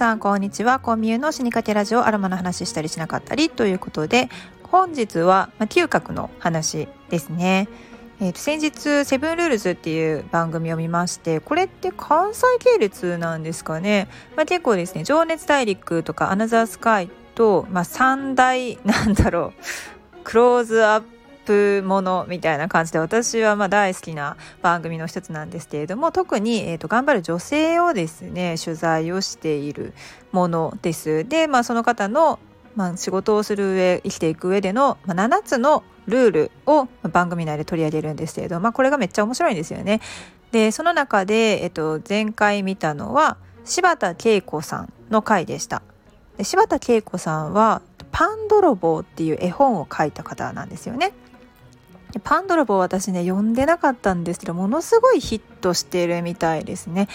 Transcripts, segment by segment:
さんこんにちは。コンミューの死にかけラジオアロマの話したりしなかったりということで本日は、まあ、嗅覚の話ですね。えー、と先日「セブンルールズ」っていう番組を見ましてこれって関西系列なんですかね、まあ、結構ですね「情熱大陸」とか「アナザースカイと」まあ、3大なんだろうクローズアップものみたいな感じで私はまあ大好きな番組の一つなんですけれども特に、えー、と頑張る女性をですね取材をしているものです。で、まあ、その方のまあ、仕事をする上生きていく上での、まあ、7つのルールを番組内で取り上げるんですけれど、まあ、これがめっちゃ面白いんですよね。でその中で、えっと、前回見たのは柴田恵子さんの回でした。柴田恵子さんは「パン泥棒」っていう絵本を書いた方なんですよね。パン泥棒私ね読んでなかったんですけどものすごいヒットしてるみたいですね。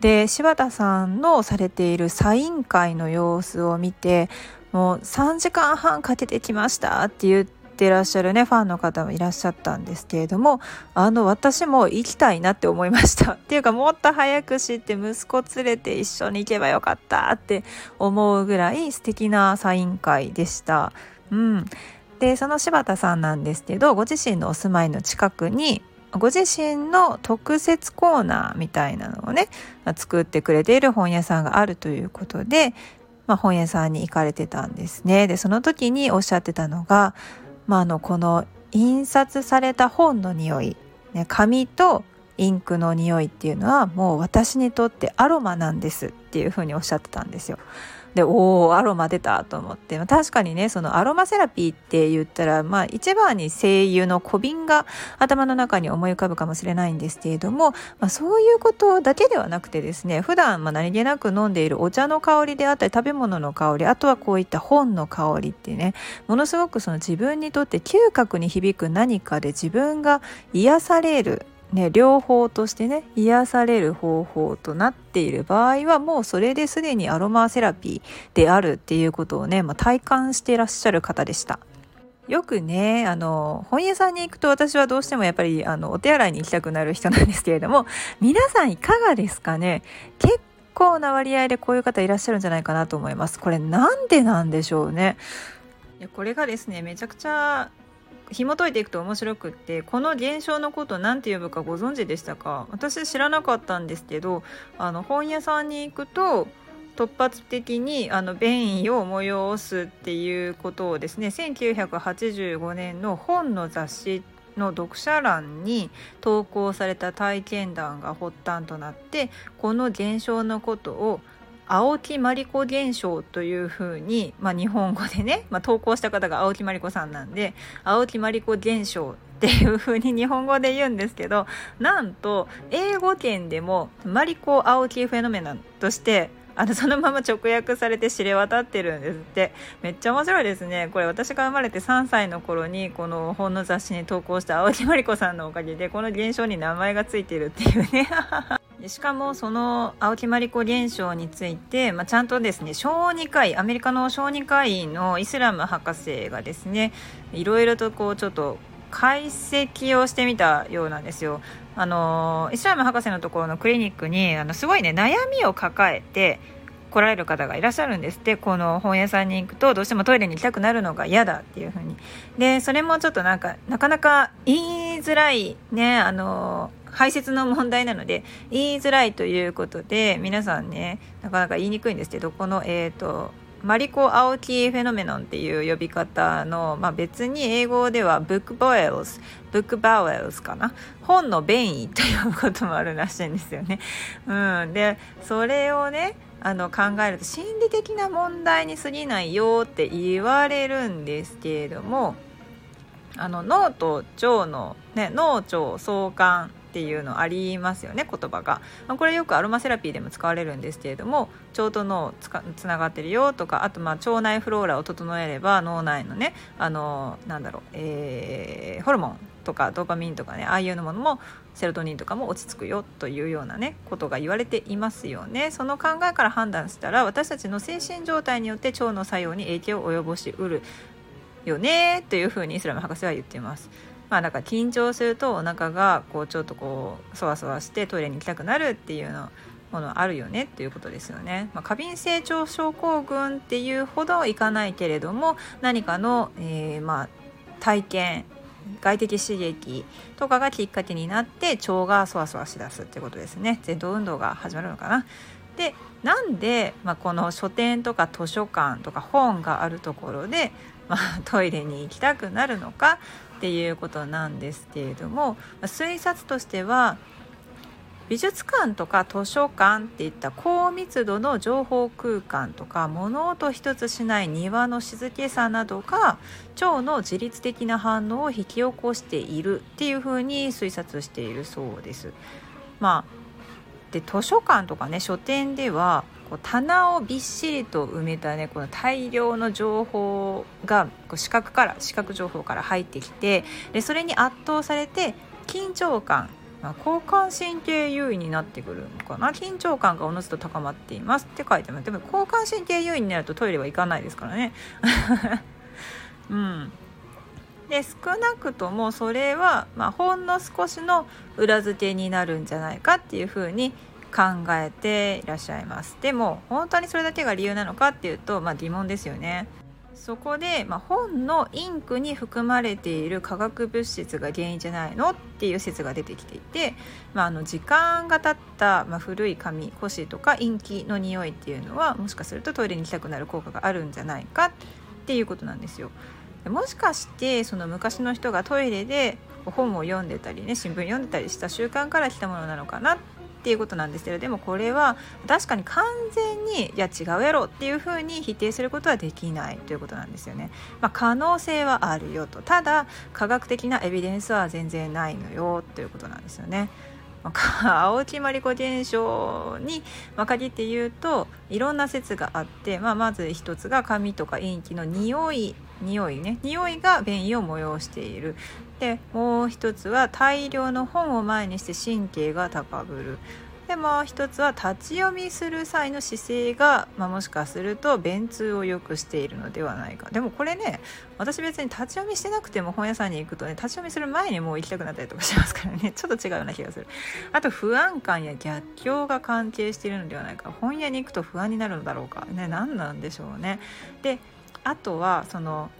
で柴田さんのされているサイン会の様子を見てもう3時間半かけてきましたって言ってらっしゃるねファンの方もいらっしゃったんですけれどもあの私も行きたいなって思いました っていうかもっと早く知って息子連れて一緒に行けばよかったって思うぐらい素敵なサイン会でした。うん、でその柴田さんなんですけどご自身のお住まいの近くにご自身の特設コーナーみたいなのをね作ってくれている本屋さんがあるということでまあ、本屋さんに行かれてたんですね。でその時におっしゃってたのが、まあ、あのこの印刷された本の匂い、ね、紙とインクの匂いっていうのはもう私にとってアロマなんですっていうふうにおっしゃってたんですよ。でおおアロマ出たと思って。確かにねそのアロマセラピーって言ったらまあ一番に精油の小瓶が頭の中に思い浮かぶかもしれないんですけれども、まあ、そういうことだけではなくてですね普段まあ何気なく飲んでいるお茶の香りであったり食べ物の香りあとはこういった本の香りってねものすごくその自分にとって嗅覚に響く何かで自分が癒されるね、両方としてね癒される方法となっている場合はもうそれですでにアロマセラピーであるっていうことをね、まあ、体感していらっしゃる方でした。よくねあの本屋さんに行くと私はどうしてもやっぱりあのお手洗いに行きたくなる人なんですけれども皆さんいかがですかね？結構な割合でこういう方いらっしゃるんじゃないかなと思います。これなんでなんでしょうね？これがですねめちゃくちゃ紐解いていくと面白くってこの現象のこと何て呼ぶかご存知でしたか？私知らなかったんですけどあの本屋さんに行くと突発的にあの便意を催すっていうことをですね1985年の本の雑誌の読者欄に投稿された体験談が発端となってこの現象のことを青木まりこ現象というふうに、まあ、日本語でね、まあ、投稿した方が青木まりこさんなんで青木まりこ現象っていうふうに 日本語で言うんですけどなんと英語圏でもマリコ青木フェノメナとしてあのそのまま直訳されて知れ渡ってるんですって。めっちゃ面白いですね。これ私が生まれて3歳の頃にこの本の雑誌に投稿した青木まりこさんのおかげでこの現象に名前がついてるっていうね。しかもその青木まりこ現象について、まあ、ちゃんとですね小児科医アメリカの小児科医のイスラム博士がですねいろいろとこうちょっと解析をしてみたようなんですよ。あのイスラム博士のところのクリニックにあのすごいね悩みを抱えて来られる方がいらっしゃるんですってこの本屋さんに行くとどうしてもトイレに行きたくなるのが嫌だっていう風にでそれもちょっとなんかなかなか言いづらいねあの排泄の問題なので言いづらいということで皆さんねなかなか言いにくいんですけどこのえっ、ー、とマリコ・アオキフェノメノンっていう呼び方の、まあ、別に英語ではブックボエルズブックバウエルズかな？本の便意ということもあるらしいんですよね。うん、でそれをねあの考えると心理的な問題に過ぎないよって言われるんですけれどもあの脳と腸の、ね、脳腸相関っていうのありますよね言葉が、まあ、これよくアロマセラピーでも使われるんですけれども腸と脳つかつながってるよとかあとまあ腸内フローラを整えれば脳内のねあのなんだろう、えー、ホルモンとかドーパミンとかねああいうのものもセロトニンとかも落ち着くよというようなねことが言われていますよねその考えから判断したら私たちの精神状態によって腸の作用に影響を及ぼしうるよねというふうにイスラム博士は言っています。まあなんか緊張するとお腹がこうちょっとこうそわそわしてトイレに行きたくなるっていうのものあるよねっていうことですよね。まあ、過敏性腸症候群っていうほどいかないけれども何かの、えー、まあ体験外的刺激とかがきっかけになって腸がそわそわしだすってことですね。前頭運動が始まるのかな。でなんで、まあ、この書店とか図書館とか本があるところで、まあ、トイレに行きたくなるのか。っていうことなんですけれども、推察としては美術館とか図書館っていった高密度の情報空間とか物音一つしない庭の静けさなどが腸の自律的な反応を引き起こしているっていうふうに推察しているそうです。まあ、で図書館とかね書店ではこう棚をびっしりと埋めたねこの大量の情報がこう視覚から視覚情報から入ってきてでそれに圧倒されて緊張感まあ、交感神経優位になってくるのかな？緊張感がおのずと高まっていますって書いてます。でも交感神経優位になるとトイレは行かないですからね。うん。で少なくともそれは、まあ、ほんの少しの裏付けになるんじゃないかっていうふうに考えていらっしゃいますでも本当にそれだけが理由なのかっていうと、まあ、疑問ですよねそこで、まあ、本のインクに含まれている化学物質が原因じゃないのっていう説が出てきていて、まあ、あの時間が経った、まあ、古い紙古紙とかインキの匂いっていうのはもしかするとトイレに行きたくなる効果があるんじゃないかっていうことなんですよ。もしかしてその昔の人がトイレで本を読んでたりね新聞読んでたりした習慣から来たものなのかなっっていうことなんですけどでもこれは確かに完全にいや違うやろっていうふうに否定することはできないということなんですよね。まあ、可能性はあるよとただ科学的なエビデンスは全然ないのよということなんですよね。青木まりこ現象に限って言うといろんな説があって、まあ、まず一つが紙とかインキの匂い匂いね匂いが便意を催しているでもう一つは大量の本を前にして神経が高ぶる。でもう一つは立ち読みする際の姿勢が、まあ、もしかすると便通を良くしているのではないか。でもこれね私別に立ち読みしてなくても本屋さんに行くとね立ち読みする前にもう行きたくなったりとかしますからね。ちょっと違うような気がする。あと不安感や逆境が関係しているのではないか。本屋に行くと不安になるのだろうか。ね何なんでしょうね。であとはその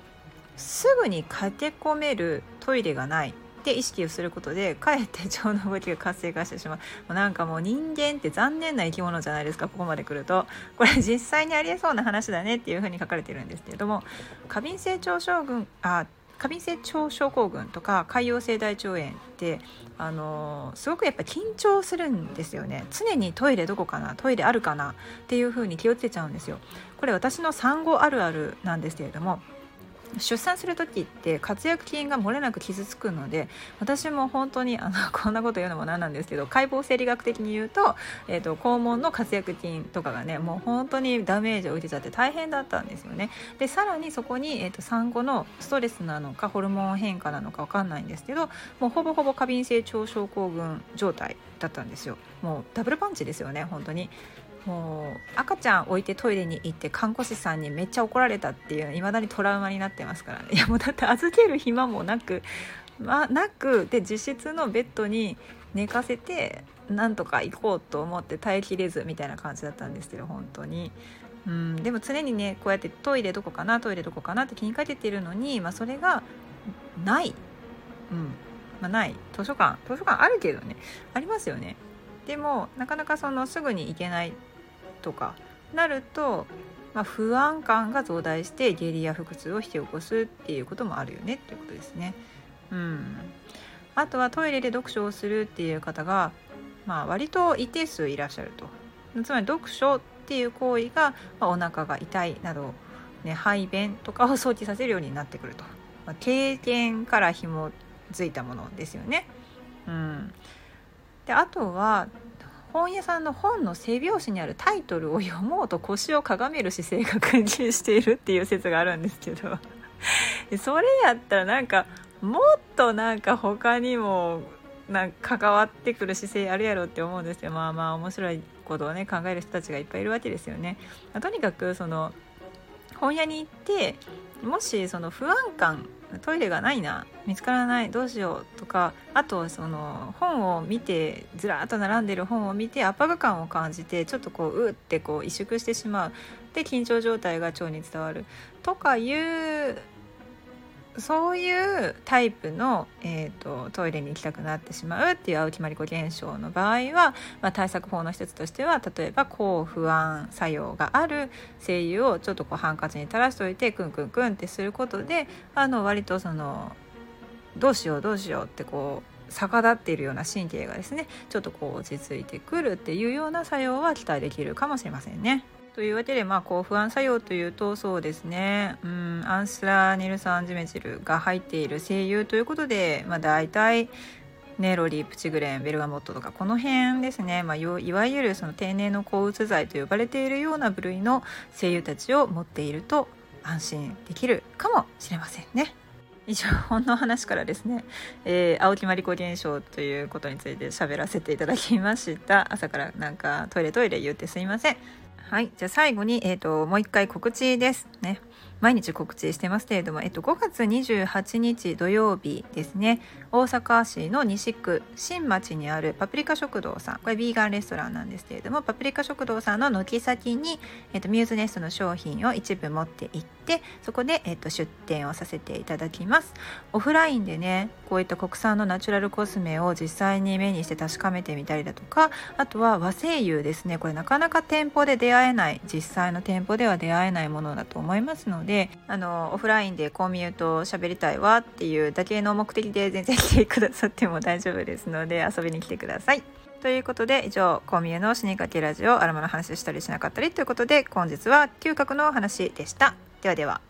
すぐに駆け込めるトイレがないって意識をすることでかえって腸の動きが活性化してしまう。もうなんかもう人間って残念な生き物じゃないですかここまで来ると。これ実際にありえそうな話だねっていうふうに書かれてるんですけれども過敏性腸症群あ過敏性腸症候群とか潰瘍性大腸炎ってあのー、すごくやっぱ緊張するんですよね。常にトイレどこかなトイレあるかなっていう風に気をつけちゃうんですよ。これ私の産後あるあるなんですけれども出産する時って活躍筋が漏れなく傷つくので私も本当にあの こんなこと言うのもなんなんですけど解剖生理学的に言うと,、えーと、肛門の活躍筋とかがねもう本当にダメージを受けちゃって大変だったんですよね。でさらにそこに、えーと、産後のストレスなのかホルモン変化なのか分かんないんですけどもうほぼほぼ過敏性腸症候群状態だったんですよ。もうダブルパンチですよね本当にもう赤ちゃん置いてトイレに行って看護師さんにめっちゃ怒られたっていういまだにトラウマになってますからね。いやもうだって預ける暇もなく、まあ、なくで実質のベッドに寝かせてなんとか行こうと思って耐えきれずみたいな感じだったんですけど本当に。うん、でも常にねこうやってトイレどこかなトイレどこかなって気にかけてるのに、まあ、それがない、うん。まあ、ない。図書館。図書館あるけどね。ありますよね。でもなかなかそのすぐに行けないとかなると、まあ、不安感が増大して下痢や腹痛を引き起こすっていうこともあるよねっていうことですね。うん、あとはトイレで読書をするっていう方が、まあ、割と一定数いらっしゃると。つまり読書っていう行為が、まあ、お腹が痛いなど、ね、排便とかを想起させるようになってくると。まあ、経験から紐づいたものですよね。うん、であとは本屋さんの本の背表紙にあるタイトルを読もうと腰をかがめる姿勢が君臨しているっていう説があるんですけど それやったらなんかもっとなんか他にもなんか関わってくる姿勢あるやろって思うんですよまあまあ面白いことをね考える人たちがいっぱいいるわけですよね。ま、とにかくその本屋に行ってもしその不安感トイレがないな見つからないどうしようとかあとその本を見てずらっと並んでる本を見て圧迫感を感じてちょっとこううってこう萎縮してしまう。で緊張状態が腸に伝わる。とかいうそういうタイプの、えーと、トイレに行きたくなってしまうっていう青木まりこ現象の場合は、まあ、対策法の一つとしては例えば抗不安作用がある精油をちょっとこうハンカチに垂らしておいてクンクンクンってすることであの割とそのどうしようどうしようってこう逆立っているような神経がですねちょっとこう落ち着いてくるっていうような作用は期待できるかもしれませんね。というわけで、まあ、抗不安作用というとそうですね、うん、アンスラーニル酸ジメジルが入っている精油ということで、まあ、大体ネロリプチグレンベルガモットとかこの辺ですね、まあ、いわゆるその天然の抗うつ剤と呼ばれているような部類の精油たちを持っていると安心できるかもしれませんね。以上ほんの話からですね、えー、青木まりこ現象ということについて喋らせていただきました。朝からなんかトイレトイレ言ってすいません。はい。じゃあ最後に、えっ、ー、と、もう一回告知ですね。毎日告知してますけれども、えっと、5月28日土曜日ですね、大阪市の西区新町にあるパプリカ食堂さん、これビーガンレストランなんですけれども、パプリカ食堂さんの軒先に、えっと、ミューズネストの商品を一部持って行って、そこで、えっと、出店をさせていただきます。オフラインでね、こういった国産のナチュラルコスメを実際に目にして確かめてみたりだとか、あとは和精油ですね、これなかなか店舗で出会えない、実際の店舗では出会えないものだと思いますので、であのオフラインでコミューと喋りたいわっていうだけの目的で全然来てくださっても大丈夫ですので遊びに来てください。ということで以上コミューの死にかけラジオアロマの話したりしなかったりということで本日は嗅覚の話でした。ではでは。